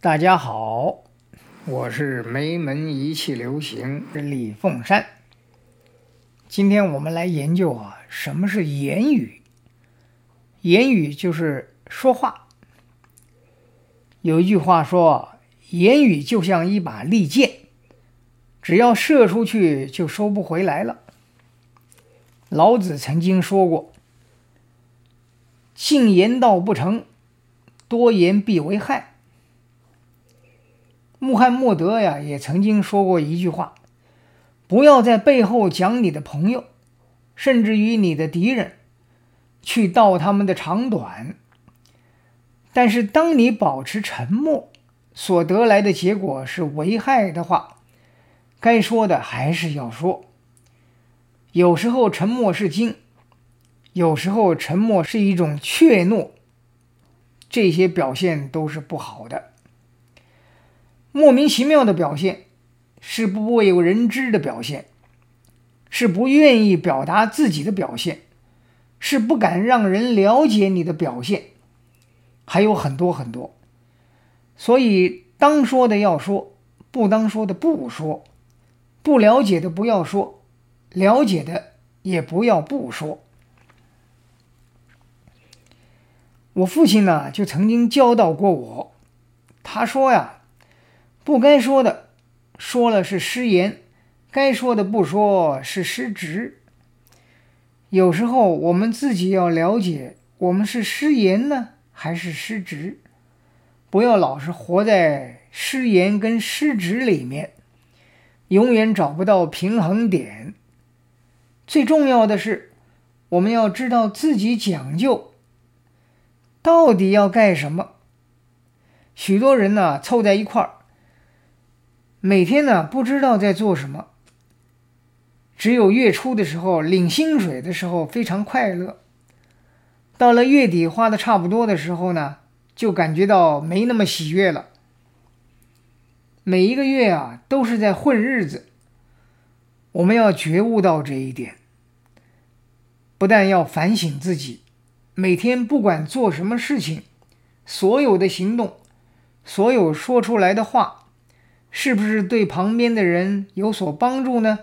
大家好，我是梅门一气流行李凤山。今天我们来研究啊，什么是言语？言语就是说话。有一句话说，言语就像一把利剑，只要射出去就收不回来了。老子曾经说过：“尽言道不成，多言必为害。”穆罕默德呀，也曾经说过一句话：“不要在背后讲你的朋友，甚至于你的敌人，去道他们的长短。但是，当你保持沉默，所得来的结果是危害的话，该说的还是要说。有时候沉默是金，有时候沉默是一种怯懦，这些表现都是不好的。”莫名其妙的表现，是不为人知的表现，是不愿意表达自己的表现，是不敢让人了解你的表现，还有很多很多。所以，当说的要说，不当说的不说，不了解的不要说，了解的也不要不说。我父亲呢，就曾经教导过我，他说呀。不该说的，说了是失言；该说的不说是失职。有时候我们自己要了解，我们是失言呢，还是失职？不要老是活在失言跟失职里面，永远找不到平衡点。最重要的是，我们要知道自己讲究，到底要干什么。许多人呢，凑在一块儿。每天呢，不知道在做什么。只有月初的时候，领薪水的时候非常快乐。到了月底花的差不多的时候呢，就感觉到没那么喜悦了。每一个月啊，都是在混日子。我们要觉悟到这一点，不但要反省自己，每天不管做什么事情，所有的行动，所有说出来的话。是不是对旁边的人有所帮助呢？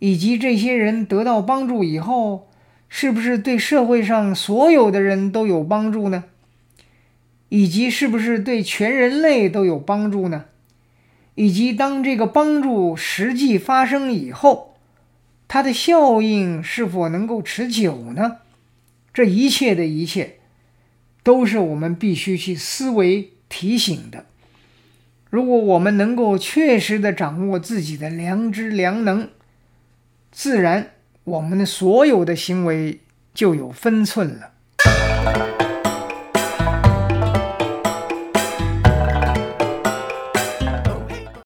以及这些人得到帮助以后，是不是对社会上所有的人都有帮助呢？以及是不是对全人类都有帮助呢？以及当这个帮助实际发生以后，它的效应是否能够持久呢？这一切的一切，都是我们必须去思维提醒的。如果我们能够确实的掌握自己的良知良能，自然我们的所有的行为就有分寸了。